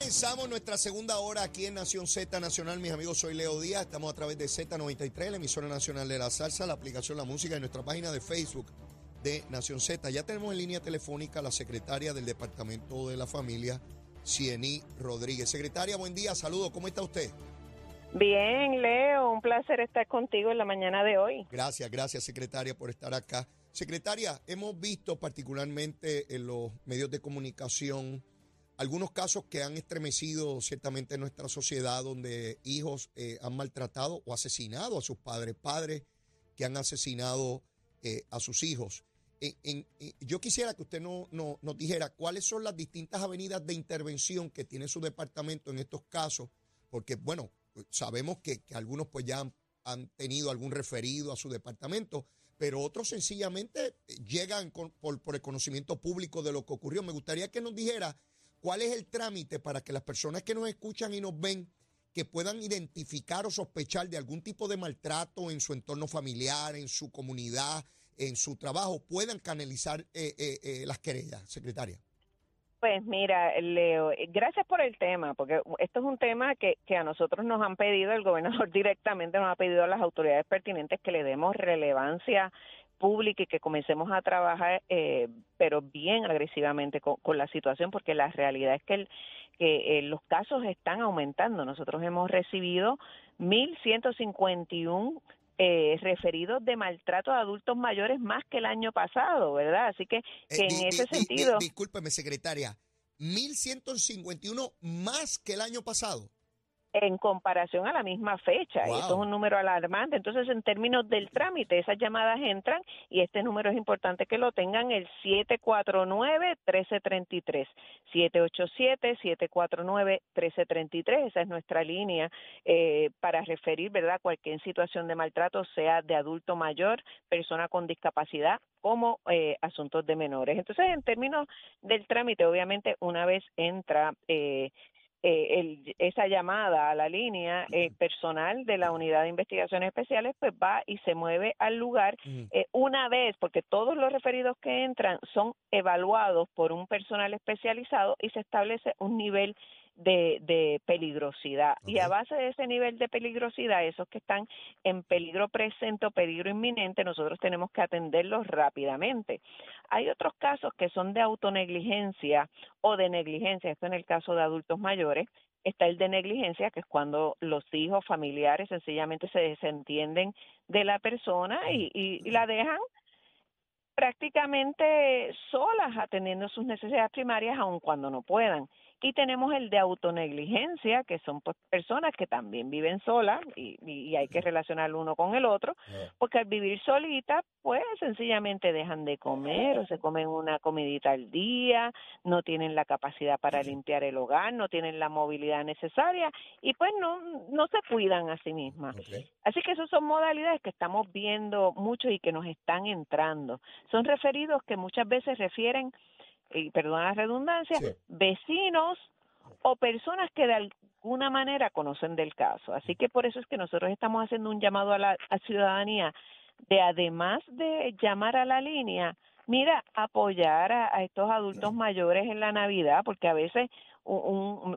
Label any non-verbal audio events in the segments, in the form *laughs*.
Comenzamos nuestra segunda hora aquí en Nación Z Nacional. Mis amigos, soy Leo Díaz. Estamos a través de Z93, la emisora nacional de la salsa, la aplicación La Música y nuestra página de Facebook de Nación Z. Ya tenemos en línea telefónica a la secretaria del Departamento de la Familia, Ciení Rodríguez. Secretaria, buen día, saludos, ¿cómo está usted? Bien, Leo, un placer estar contigo en la mañana de hoy. Gracias, gracias, secretaria, por estar acá. Secretaria, hemos visto particularmente en los medios de comunicación algunos casos que han estremecido ciertamente nuestra sociedad, donde hijos eh, han maltratado o asesinado a sus padres, padres que han asesinado eh, a sus hijos. Yo quisiera que usted no, no, nos dijera cuáles son las distintas avenidas de intervención que tiene su departamento en estos casos, porque, bueno, sabemos que, que algunos pues ya han, han, tenido algún referido a su departamento, pero otros sencillamente llegan por, por el conocimiento público de lo que ocurrió. Me gustaría que nos dijera ¿Cuál es el trámite para que las personas que nos escuchan y nos ven que puedan identificar o sospechar de algún tipo de maltrato en su entorno familiar, en su comunidad, en su trabajo, puedan canalizar eh, eh, eh, las querellas, secretaria? Pues mira, Leo, gracias por el tema, porque esto es un tema que, que a nosotros nos han pedido, el gobernador *laughs* directamente nos ha pedido a las autoridades pertinentes que le demos relevancia pública y que comencemos a trabajar, eh, pero bien agresivamente con, con, la situación, porque la realidad es que, el, que eh, los casos están aumentando. Nosotros hemos recibido 1.151 eh, referidos de maltrato a adultos mayores más que el año pasado, ¿verdad? Así que, que en ese sentido... discúlpeme, secretaria, 1.151 más que el año pasado en comparación a la misma fecha. Wow. Eso es un número alarmante. Entonces, en términos del trámite, esas llamadas entran y este número es importante que lo tengan el 749-1333. 787-749-1333. Esa es nuestra línea eh, para referir, ¿verdad?, cualquier situación de maltrato, sea de adulto mayor, persona con discapacidad como eh, asuntos de menores. Entonces, en términos del trámite, obviamente, una vez entra eh, eh, el, esa llamada a la línea eh, personal de la unidad de investigaciones especiales pues va y se mueve al lugar eh, una vez porque todos los referidos que entran son evaluados por un personal especializado y se establece un nivel de, de peligrosidad. Okay. Y a base de ese nivel de peligrosidad, esos que están en peligro presente o peligro inminente, nosotros tenemos que atenderlos rápidamente. Hay otros casos que son de autonegligencia o de negligencia, esto en el caso de adultos mayores, está el de negligencia, que es cuando los hijos familiares sencillamente se desentienden de la persona y, y, y la dejan prácticamente solas atendiendo sus necesidades primarias aun cuando no puedan. Y tenemos el de autonegligencia, que son pues, personas que también viven solas y, y, hay que relacionar uno con el otro, porque al vivir solitas, pues sencillamente dejan de comer o se comen una comidita al día, no tienen la capacidad para limpiar el hogar, no tienen la movilidad necesaria y pues no, no se cuidan a sí mismas. Okay. Así que esas son modalidades que estamos viendo mucho y que nos están entrando. Son referidos que muchas veces refieren y perdona la redundancia, sí. vecinos o personas que de alguna manera conocen del caso. Así que por eso es que nosotros estamos haciendo un llamado a la a ciudadanía de además de llamar a la línea, mira, apoyar a, a estos adultos mayores en la Navidad, porque a veces un, un,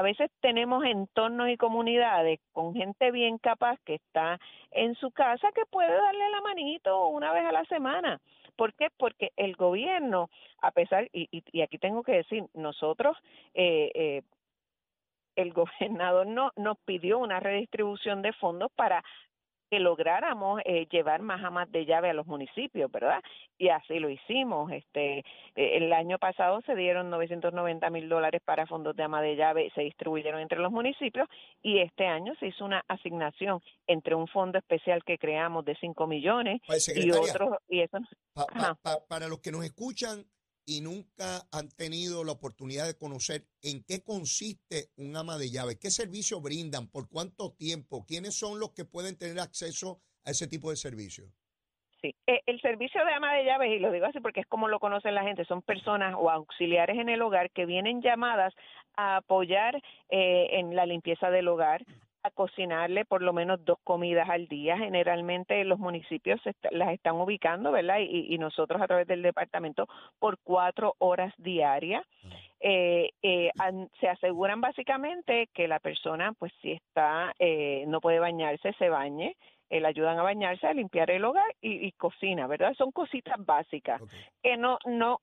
a veces tenemos entornos y comunidades con gente bien capaz que está en su casa que puede darle la manito una vez a la semana. ¿Por qué? Porque el gobierno, a pesar, y, y, y aquí tengo que decir, nosotros, eh, eh, el gobernador no nos pidió una redistribución de fondos para que lográramos eh, llevar más amas de llave a los municipios, ¿verdad? Y así lo hicimos. Este, eh, el año pasado se dieron 990 mil dólares para fondos de ama de llave, se distribuyeron entre los municipios y este año se hizo una asignación entre un fondo especial que creamos de 5 millones pues, y otros y eso. Pa, pa, pa, para los que nos escuchan y nunca han tenido la oportunidad de conocer en qué consiste un ama de llaves, qué servicio brindan, por cuánto tiempo, quiénes son los que pueden tener acceso a ese tipo de servicio. Sí, eh, el servicio de ama de llaves, y lo digo así porque es como lo conocen la gente, son personas o auxiliares en el hogar que vienen llamadas a apoyar eh, en la limpieza del hogar, a cocinarle por lo menos dos comidas al día. Generalmente los municipios las están ubicando, ¿verdad? Y, nosotros a través del departamento por cuatro horas diarias. Eh, eh, se aseguran básicamente que la persona, pues si está, eh, no puede bañarse, se bañe. le ayudan a bañarse, a limpiar el hogar y, cocina, ¿verdad? Son cositas básicas que no, no,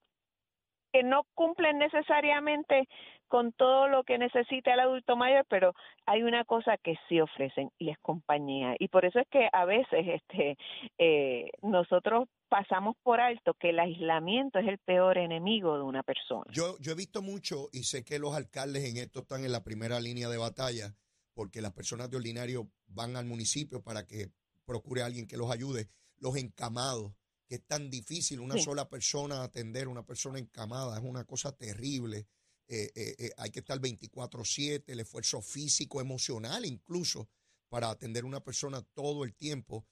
que no cumplen necesariamente con todo lo que necesita el adulto mayor, pero hay una cosa que sí ofrecen y es compañía. Y por eso es que a veces *laughs* este, eh, nosotros pasamos por alto que el aislamiento es el peor enemigo de una persona. Yo, yo he visto mucho y sé que los alcaldes en esto están en la primera línea de batalla porque las personas de ordinario van al municipio para que procure a alguien que los ayude. Los encamados, que es tan difícil una sola persona atender, una persona encamada, es una cosa terrible. Eh, eh, eh, hay que estar 24/7, el esfuerzo físico, emocional incluso, para atender a una persona todo el tiempo.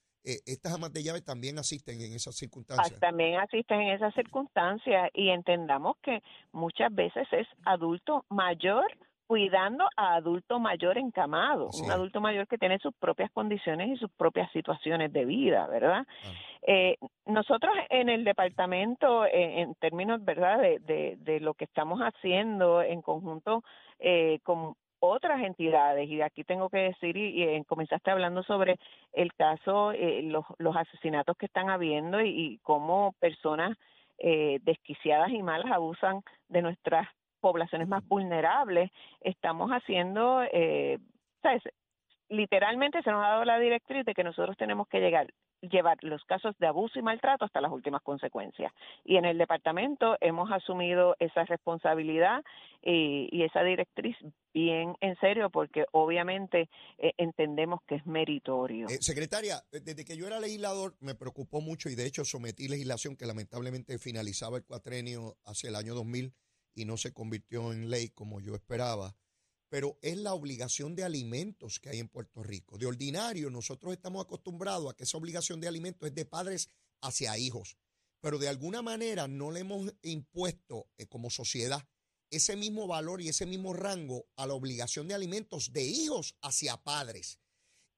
estas amas de llave también asisten en esas circunstancias. También asisten en esas circunstancias y entendamos que muchas veces es adulto mayor cuidando a adulto mayor encamado, un adulto mayor que tiene sus propias condiciones y sus propias situaciones de vida, ¿verdad? Eh, nosotros en el departamento, eh, en términos, ¿verdad?, de, de, lo que estamos haciendo en conjunto eh, con otras entidades, y aquí tengo que decir, y, comenzaste hablando sobre el caso, los, los asesinatos que están habiendo y, y cómo personas desquiciadas y malas abusan de nuestras poblaciones más vulnerables, estamos haciendo, eh, ¿sabes? literalmente se nos ha dado la directriz de que nosotros tenemos que llegar llevar los casos de abuso y maltrato hasta las últimas consecuencias. Y en el departamento hemos asumido esa responsabilidad y, esa directriz bien en serio porque obviamente eh, entendemos que es meritorio. Eh, secretaria, desde que yo era legislador me preocupó mucho y de hecho sometí legislación que lamentablemente finalizaba el cuatrenio hacia el año 2000 y no se convirtió en ley como yo esperaba, pero es la obligación de alimentos que hay en Puerto Rico. De ordinario, nosotros estamos acostumbrados a que esa obligación de alimentos es de padres hacia hijos, pero de alguna manera no le hemos impuesto eh, como sociedad ese mismo valor y ese mismo rango a la obligación de alimentos de hijos hacia padres.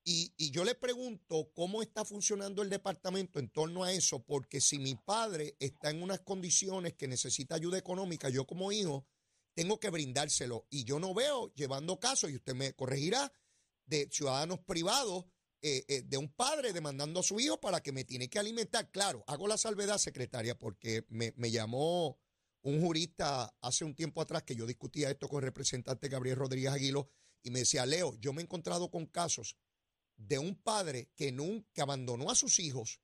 Y, yo le pregunto cómo está funcionando el departamento en torno a eso, porque si mi padre está en unas condiciones que necesita ayuda económica, yo como hijo tengo que brindárselo. Y yo no veo llevando casos, y usted me corregirá, de ciudadanos privados, eh, eh, de un padre demandando a su hijo para que me tiene que alimentar. Claro, hago la salvedad, secretaria, porque me, me llamó un jurista hace un tiempo atrás que yo discutía esto con el representante Gabriel Rodríguez Aguilo y me decía, Leo, yo me he encontrado con casos de un padre que nunca abandonó a sus hijos,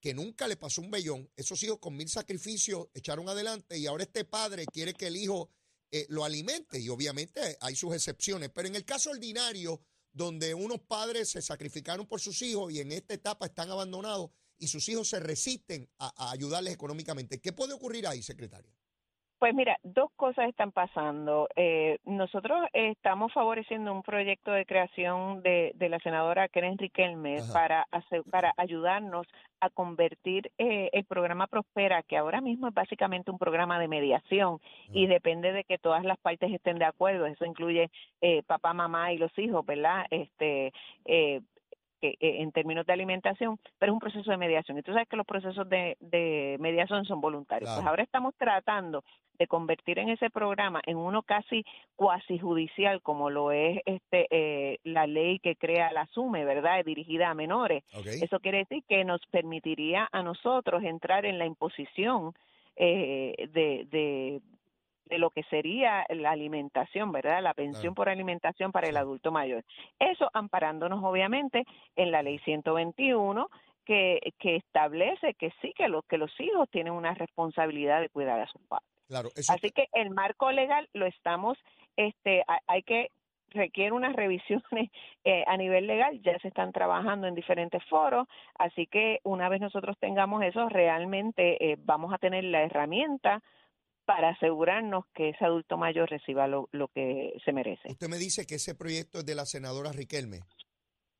que nunca le pasó un vellón, esos hijos con mil sacrificios echaron adelante y ahora este padre quiere que el hijo eh, lo alimente y obviamente hay sus excepciones, pero en el caso ordinario donde unos padres se sacrificaron por sus hijos y en esta etapa están abandonados y sus hijos se resisten a ayudarles económicamente, ¿qué puede ocurrir ahí, secretaria? Pues mira, dos cosas están pasando. Eh, nosotros estamos favoreciendo un proyecto de creación de, la senadora Keren Riquelme para, para ayudarnos a convertir eh, el programa Prospera, que ahora mismo es básicamente un programa de mediación y depende de que todas las partes estén de acuerdo. Eso incluye eh, papá, mamá y los hijos, ¿verdad? Este, eh, que, eh, en términos de alimentación, pero es un proceso de mediación. Y tú sabes que los procesos de, de mediación son voluntarios. Pues ahora estamos tratando de convertir en ese programa en uno casi cuasi judicial, como lo es este eh, la ley que crea la SUME, ¿verdad? Dirigida a menores. Eso quiere decir que nos permitiría a nosotros entrar en la imposición eh, de, de de lo que sería la alimentación, ¿verdad? La pensión por alimentación para el adulto mayor. Eso amparándonos obviamente en la ley 121 que, que establece que sí que los que los hijos tienen una responsabilidad de cuidar a sus padres. Claro, Así que el marco legal lo estamos este hay que requiere unas *laughs* revisiones eh, a nivel legal, ya se están trabajando en diferentes foros, así que una vez nosotros tengamos eso, realmente eh, vamos a tener la herramienta para asegurarnos que ese adulto mayor reciba lo, lo que se merece. Usted me dice que ese proyecto es de la senadora Riquelme.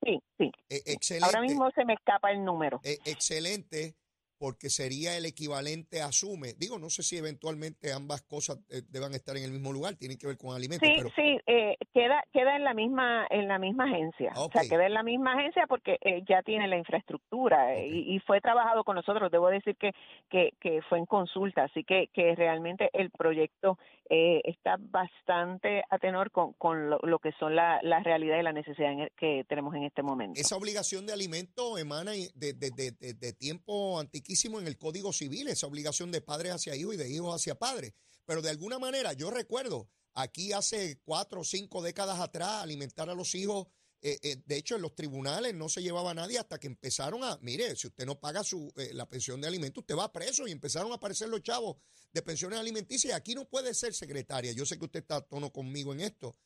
Sí, sí. Eh, excelente. Ahora mismo se me escapa el número. Eh, excelente porque sería el equivalente a Sume. Digo, no sé si eventualmente ambas cosas eh, deban estar en el mismo lugar, tienen que ver con alimentos. Sí, pero... sí, eh, queda queda en la misma en la misma agencia, o sea, queda en la misma agencia porque eh, ya tiene la infraestructura eh, y, y, fue trabajado con nosotros. Debo decir que que, que fue en consulta, así que que realmente el proyecto eh, está bastante a tenor con, con lo, lo que son la, la realidad y la necesidad en el, que tenemos en este momento. Esa obligación de alimento emana de, de, de, de tiempo antiquísimo en el Código Civil, esa obligación de padres hacia hijos y de hijos hacia padres. Pero de alguna manera, yo recuerdo aquí hace cuatro o cinco décadas atrás, alimentar a los hijos. Eh, eh, de hecho, en los tribunales no se llevaba nadie hasta que empezaron a, mire, si usted no paga su, eh, la pensión de alimentos, usted va preso y empezaron a aparecer los chavos de pensiones alimenticias. Aquí no puede ser secretaria. Yo sé que usted está a tono conmigo en esto.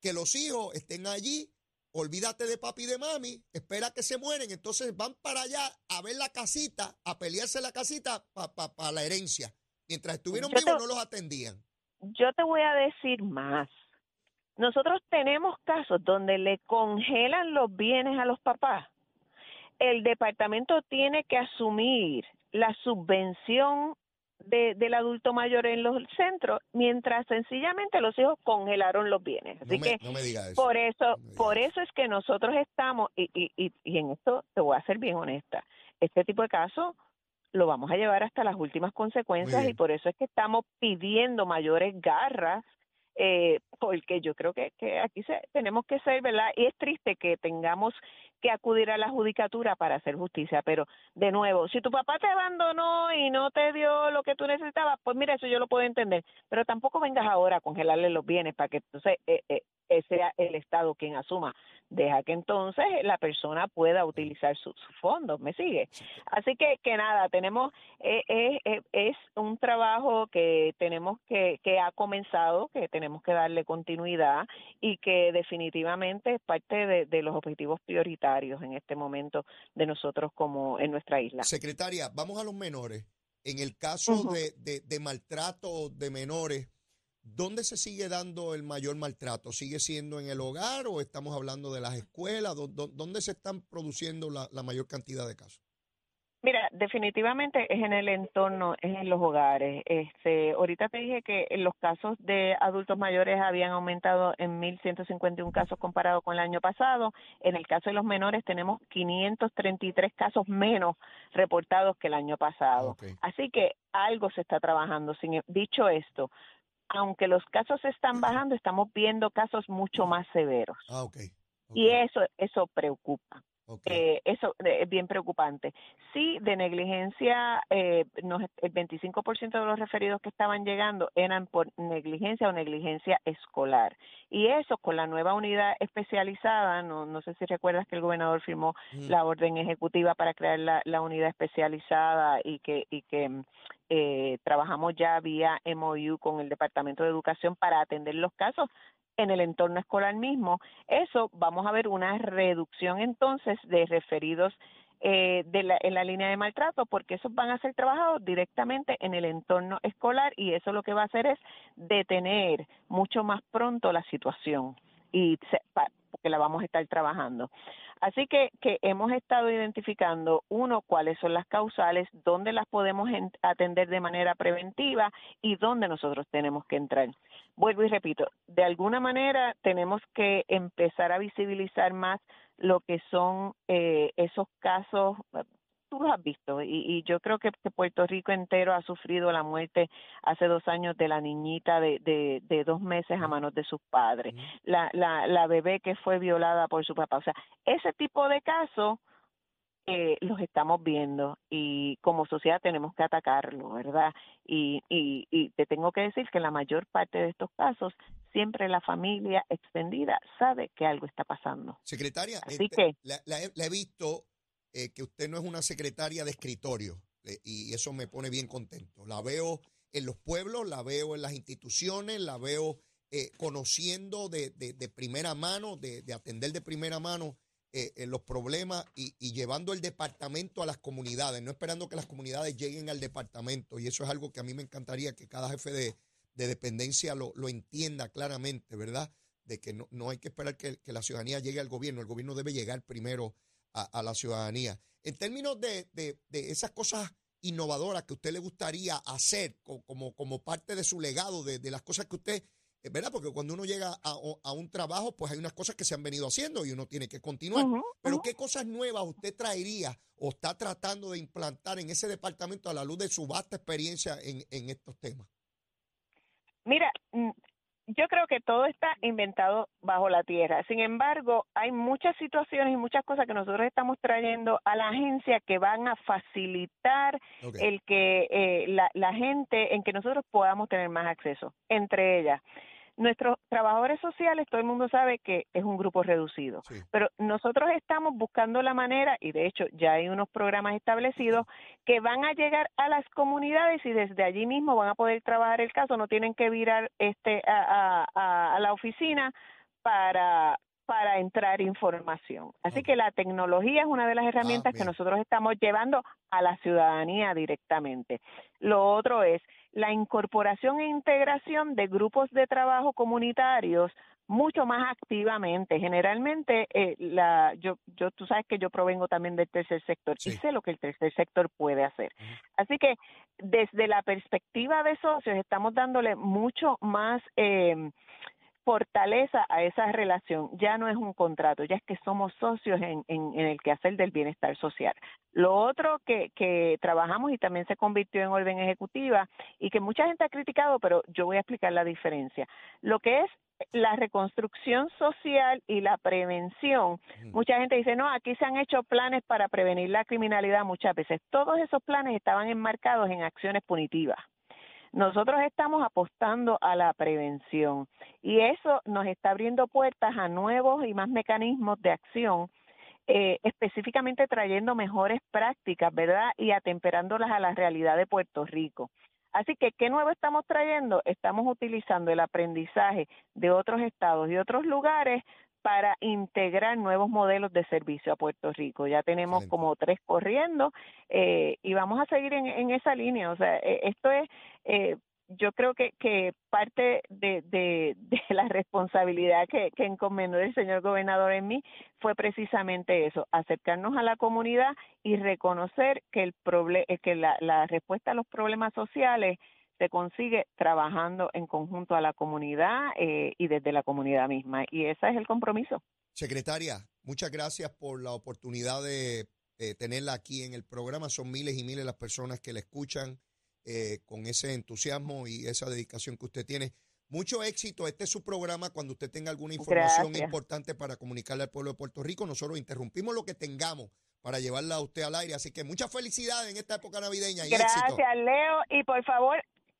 Que los hijos estén allí, olvídate de papi y de mami, espera que se mueren, entonces van para allá a ver la casita, a pelearse la casita para pa, pa la herencia. Mientras estuvieron vivos no los atendían yo te voy a decir más. Nosotros tenemos casos donde le congelan los bienes a los papás. El departamento tiene que asumir la subvención de, del adulto mayor en los centros, mientras sencillamente los hijos congelaron los bienes. Así no me, que no me diga eso. por eso, no por eso es que nosotros estamos y, y, y, y en esto te voy a ser bien honesta. Este tipo de casos lo vamos a llevar hasta las últimas consecuencias y por eso es que estamos pidiendo mayores garras eh, porque yo creo que, que aquí se, tenemos que ser, ¿verdad? Y es triste que tengamos que acudir a la judicatura para hacer justicia, pero de nuevo, si tu papá te abandonó y no te dio lo que tú necesitabas, pues mira, eso yo lo puedo entender, pero tampoco vengas ahora a congelarle los bienes para que entonces eh, eh, sea el Estado quien asuma. Deja que entonces la persona pueda utilizar sus su fondos, ¿me sigue? Así que, que nada, tenemos, eh, eh, es un trabajo que tenemos que, que ha comenzado, que tenemos que darle continuidad y que definitivamente es parte de, de los objetivos prioritarios en este momento de nosotros como en nuestra isla. Secretaria, vamos a los menores. En el caso uh -huh. de, de, de maltrato de menores, ¿Dónde se sigue dando el mayor maltrato? ¿Sigue siendo en el hogar o estamos hablando de las escuelas? ¿Dónde se están produciendo la, la mayor cantidad de casos? Mira, definitivamente es en el entorno, es en los hogares. Este, ahorita te dije que los casos de adultos mayores habían aumentado en 1.151 casos comparado con el año pasado. En el caso de los menores tenemos 533 casos menos reportados que el año pasado. Okay. Así que algo se está trabajando. Sin, dicho esto, aunque los casos están bajando, estamos viendo casos mucho más severos. Ah, okay. Okay. Y eso, eso preocupa. Okay. Eh, eso es bien preocupante. Sí, de negligencia, eh, nos, el 25% de los referidos que estaban llegando eran por negligencia o negligencia escolar. Y eso con la nueva unidad especializada, no, no sé si recuerdas que el gobernador firmó mm. la orden ejecutiva para crear la, la unidad especializada y que, y que eh, trabajamos ya vía MOU con el Departamento de Educación para atender los casos en el entorno escolar mismo, eso vamos a ver una reducción entonces de referidos eh, de la, en la línea de maltrato, porque esos van a ser trabajados directamente en el entorno escolar y eso lo que va a hacer es detener mucho más pronto la situación y se, porque la vamos a estar trabajando. Así que, que hemos estado identificando, uno, cuáles son las causales, dónde las podemos atender de manera preventiva y dónde nosotros tenemos que entrar. Vuelvo y repito, de alguna manera tenemos que empezar a visibilizar más lo que son eh, esos casos tú los has visto y, y yo creo que, que, Puerto Rico entero ha sufrido la muerte hace dos años de la niñita de, de, de dos meses a manos de sus padres, la, la, la bebé que fue violada por su papá. O sea, ese tipo de casos eh, los estamos viendo y como sociedad tenemos que atacarlo, ¿verdad? Y, y, y te tengo que decir que la mayor parte de estos casos siempre la familia extendida sabe que algo está pasando. Secretaria, Así este, que la, la, la he visto eh, que usted no es una secretaria de escritorio eh, y eso me pone bien contento. La veo en los pueblos, la veo en las instituciones, la veo eh, conociendo de, de, primera mano, de, de, atender de primera mano los problemas y, llevando el departamento a las comunidades, no esperando que las comunidades lleguen al departamento. Y eso es algo que a mí me encantaría que cada jefe de, dependencia lo, entienda claramente, ¿verdad? De que no, hay que esperar que, la ciudadanía llegue al gobierno, el gobierno debe llegar primero a, la ciudadanía. En términos de, esas cosas innovadoras que a usted le gustaría hacer como, como parte de su legado, de las cosas que usted eh, ¿verdad? Porque cuando uno llega a, un trabajo, pues hay unas cosas que se han venido haciendo y uno tiene que continuar. Pero ¿qué cosas nuevas usted traería o está tratando de implantar en ese departamento a la luz de su vasta experiencia en, en estos temas? Mira, mm, yo creo que todo está inventado bajo la tierra. Sin embargo, hay muchas situaciones y muchas cosas que nosotros estamos trayendo a la agencia que van a facilitar el que eh, la, la gente, en que nosotros podamos tener más acceso. Entre ellas, Nuestros trabajadores sociales, todo el mundo sabe que es un grupo reducido, pero nosotros estamos buscando la manera, y de hecho ya hay unos programas establecidos, que van a llegar a las comunidades y desde allí mismo van a poder trabajar el caso, no tienen que virar este a, la oficina para, para entrar información. Así que la tecnología es una de las herramientas que nosotros estamos llevando a la ciudadanía directamente. Lo otro es la incorporación e integración de grupos de trabajo comunitarios mucho más activamente. Generalmente, eh, la, yo, yo, tú sabes que yo provengo también del tercer sector y sé lo que el tercer sector puede hacer. Así que desde la perspectiva de socios estamos dándole mucho más eh, fortaleza a esa relación. Ya no es un contrato, ya es que somos socios en, en, en el quehacer del bienestar social. Lo otro que, que trabajamos y también se convirtió en orden ejecutiva y que mucha gente ha criticado, pero yo voy a explicar la diferencia. Lo que es la reconstrucción social y la prevención. Mucha gente dice, no, aquí se han hecho planes para prevenir la criminalidad muchas veces. Todos esos planes estaban enmarcados en acciones punitivas. Nosotros estamos apostando a la prevención y eso nos está abriendo puertas a nuevos y más mecanismos de acción, eh, específicamente trayendo mejores prácticas, ¿verdad? Y atemperándolas a la realidad de Puerto Rico. Así que, ¿qué nuevo estamos trayendo? Estamos utilizando el aprendizaje de otros estados y otros lugares para integrar nuevos modelos de servicio a Puerto Rico. Ya tenemos como tres corriendo eh, y vamos a seguir en, esa línea. O sea, eh, esto es, eh, yo creo que, que parte de, *laughs* de, la responsabilidad que, que, encomendó el señor gobernador en mí fue precisamente eso, acercarnos a la comunidad y reconocer que, el que la, la respuesta a los problemas sociales se consigue trabajando en conjunto a la comunidad eh, y desde la comunidad misma. Y ese es el compromiso. Secretaria, muchas gracias por la oportunidad de tenerla aquí en el programa. Son miles y miles las personas que la escuchan eh, con ese entusiasmo y esa dedicación que usted tiene. Mucho éxito. Este es su programa. Cuando usted tenga alguna información importante para comunicarle al pueblo de Puerto Rico, nosotros interrumpimos lo que tengamos para llevarla a usted al aire. Así que muchas felicidades en esta época navideña. Y Gracias, Leo. Y por favor,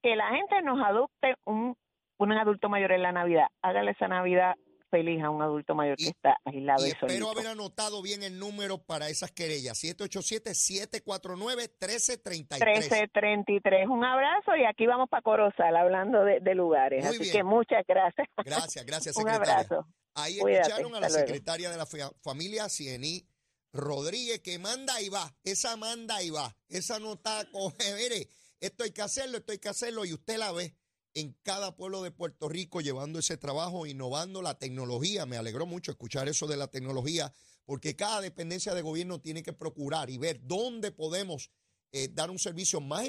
que la gente nos adopte un, un adulto mayor en la Navidad. Hágale esa Navidad feliz a un adulto mayor que está aislado y, y espero haber anotado bien el número para esas querellas. 787-749-1333. 1333. Un abrazo y aquí vamos para Corozal hablando de, lugares. Así que muchas gracias. Gracias, gracias, *laughs* secretaria. un abrazo. Ahí escucharon a la secretaria de la familia Ciení Rodríguez que manda y va. Esa manda y va. Esa nota coge, mire esto hay que hacerlo, esto hay que hacerlo y usted la ve en cada pueblo de Puerto Rico llevando ese trabajo, innovando la tecnología. Me alegró mucho escuchar eso de la tecnología, porque cada dependencia de gobierno tiene que procurar y ver dónde podemos eh, dar un servicio más,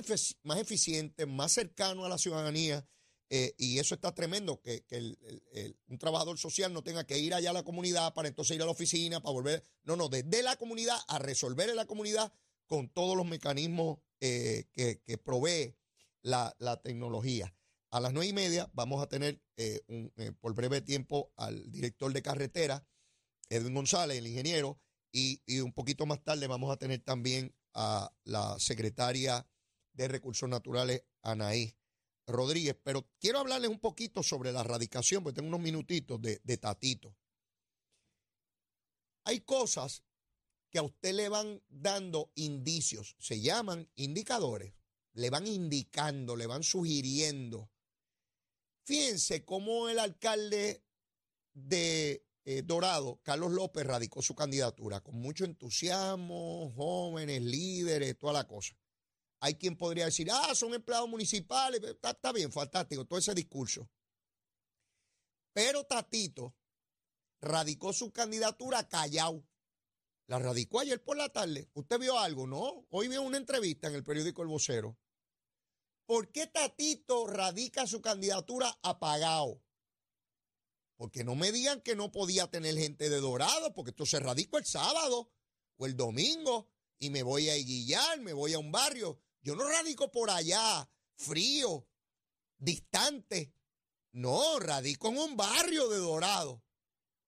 eficiente, más cercano a la ciudadanía. Eh, y eso está tremendo, que, un trabajador social no tenga que ir allá a la comunidad para entonces ir a la oficina, para volver. No, no, desde la comunidad a resolver en la comunidad con todos los mecanismos eh, que, provee la, tecnología. A las nueve y media vamos a tener eh, eh, por breve tiempo al director de carretera, Edwin González, el ingeniero, y, un poquito más tarde vamos a tener también a la secretaria de Recursos Naturales, Anaí Rodríguez. Pero quiero hablarles un poquito sobre la radicación, porque tengo unos minutitos de, de Tatito. Hay cosas que a usted le van dando indicios, se llaman indicadores, le van indicando, le van sugiriendo. Fíjense cómo el alcalde de eh, Dorado, Carlos López radicó su candidatura con mucho entusiasmo, jóvenes, líderes, toda la cosa. Hay quien podría decir, ah, son empleados municipales, está, está bien, fantástico, todo ese discurso. Pero Tatito radicó su candidatura callao. La radicó ayer por la tarde. ¿Usted vio algo? No. Hoy vio una entrevista en el periódico El Vocero. ¿Por qué Tatito radica su candidatura apagado? Porque no me digan que no podía tener gente de Dorado, porque esto se radicó el sábado o el domingo y me voy a guillar, me voy a un barrio. Yo no radico por allá, frío, distante. No, radico en un barrio de Dorado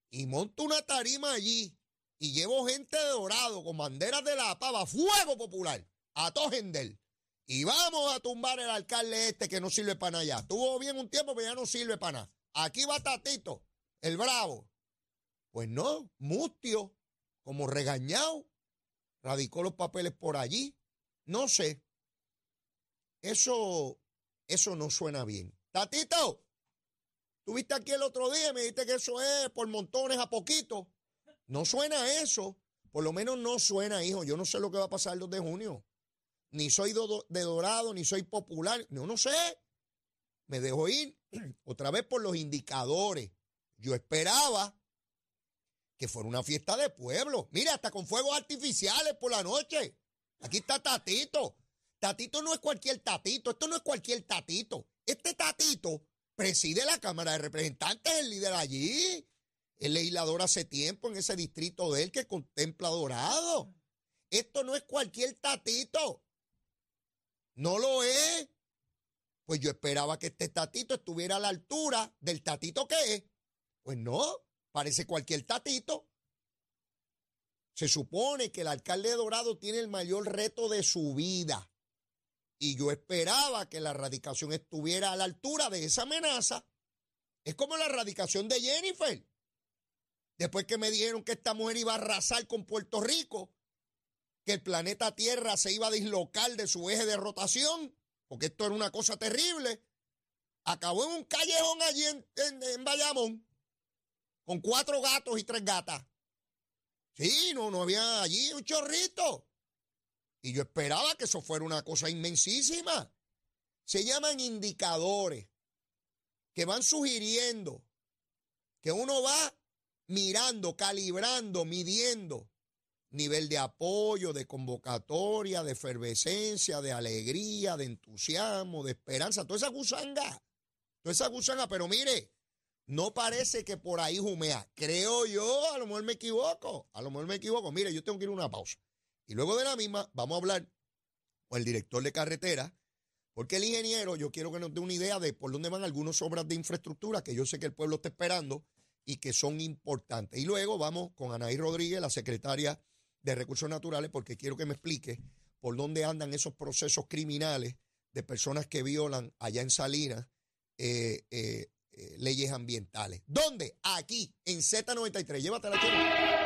y monto una tarima allí y llevo gente de Dorado con banderas de la pava, fuego popular, a Tojendel. Y vamos a tumbar el alcalde este que no sirve para nada. Estuvo bien un tiempo, pero ya no sirve para nada. Aquí va Tatito, el bravo. Pues no, Mustio, como regañado, radicó los papeles por allí. No sé. Eso, eso no suena bien. Tatito, Tuviste aquí el otro día y me dijiste que eso es por montones a poquito. No suena eso. Por lo menos no suena, hijo. Yo no sé lo que va a pasar el 2 de junio. Ni soy de dorado, ni soy popular. No, no sé. Me dejo ir *clears throat* otra vez por los indicadores. Yo esperaba que fuera una fiesta de pueblo. Mira, hasta con fuegos artificiales por la noche. Aquí está Tatito. Tatito no es cualquier tatito. Esto no es cualquier tatito. Este tatito preside la Cámara de Representantes, el líder allí. El legislador hace tiempo en ese distrito de él que contempla Dorado. Esto no es cualquier tatito. No lo es. Pues yo esperaba que este tatito estuviera a la altura del tatito que es. Pues no, parece cualquier tatito. Se supone que el alcalde de Dorado tiene el mayor reto de su vida. Y yo esperaba que la erradicación estuviera a la altura de esa amenaza. Es como la erradicación de Jennifer. Después que me dijeron que esta mujer iba a arrasar con Puerto Rico, que el planeta Tierra se iba a dislocar de su eje de rotación, porque esto era una cosa terrible, acabó en un callejón allí en, en Bayamón, con cuatro gatos y tres gatas. Sí, no, no había allí un chorrito. Y yo esperaba que eso fuera una cosa inmensísima. Se llaman indicadores que van sugiriendo que uno va mirando, calibrando, midiendo nivel de apoyo, de convocatoria, de efervescencia, de alegría, de entusiasmo, de esperanza, toda esa gusanga, toda esa gusanga, pero mire, no parece que por ahí jumea. Creo yo, a lo mejor me equivoco, a lo mejor me equivoco. Mire, yo tengo que ir a una pausa. Y luego de la misma, vamos a hablar con el director de carretera, porque el ingeniero, yo quiero que nos dé una idea de por dónde van algunas obras de infraestructura que yo sé que el pueblo está esperando y que son importantes. Y luego vamos con Anaí Rodríguez, la secretaria de Recursos Naturales, porque quiero que me explique por dónde andan esos procesos criminales de personas que violan allá en Salinas eh, eh, eh, leyes ambientales. ¿Dónde? Aquí, en Z93. Llévatela.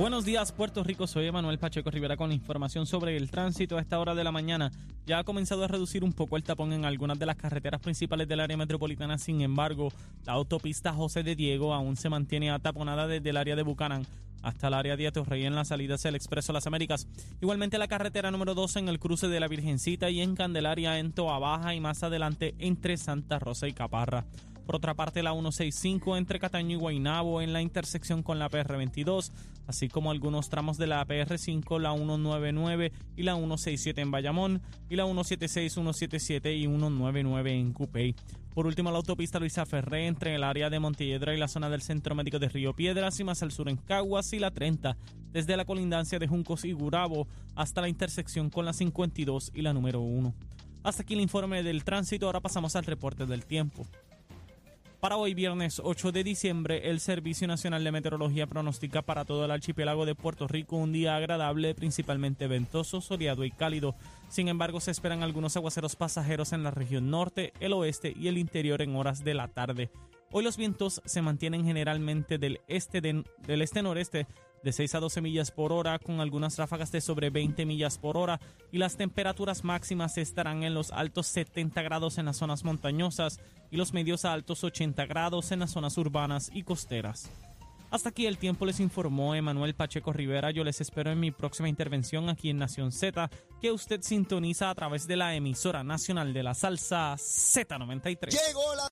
Buenos días, Puerto Rico. Soy Emanuel Pacheco Rivera con información sobre el tránsito. A esta hora de la mañana ya ha comenzado a reducir un poco el tapón en algunas de las carreteras principales del área metropolitana. Sin embargo, la autopista José de Diego aún se mantiene ataponada desde el área de Bucanán hasta el área de Atorrey en la salida hacia el Expreso Las Américas. Igualmente la carretera número 12 en el cruce de la Virgencita y en Candelaria en Toa Baja y más adelante entre Santa Rosa y Caparra. Por otra parte, la 165 entre Cataño y Guaynabo en la intersección con la PR22, así como algunos tramos de la PR5, la 199 y la 167 en Bayamón, y la 176, 177 y 199 en Cupey. Por último, la autopista Luisa Ferré entre el área de Montelledra y la zona del Centro Médico de Río Piedras y más al sur en Caguas y la 30, desde la colindancia de Juncos y Gurabo hasta la intersección con la 52 y la número 1. Hasta aquí el informe del tránsito, ahora pasamos al reporte del tiempo. Para hoy, viernes 8 de diciembre, el Servicio Nacional de Meteorología pronostica para todo el archipiélago de Puerto Rico un día agradable, principalmente ventoso, soleado y cálido. Sin embargo, se esperan algunos aguaceros pasajeros en la región norte, el oeste y el interior en horas de la tarde. Hoy los vientos se mantienen generalmente del este, del este noreste de 6 a 12 millas por hora, con algunas ráfagas de sobre 20 millas por hora, y las temperaturas máximas estarán en los altos 70 grados en las zonas montañosas y los medios a altos 80 grados en las zonas urbanas y costeras. Hasta aquí el tiempo les informó Emanuel Pacheco Rivera. Yo les espero en mi próxima intervención aquí en Nación Z, que usted sintoniza a través de la emisora nacional de la salsa Z93. Llegó la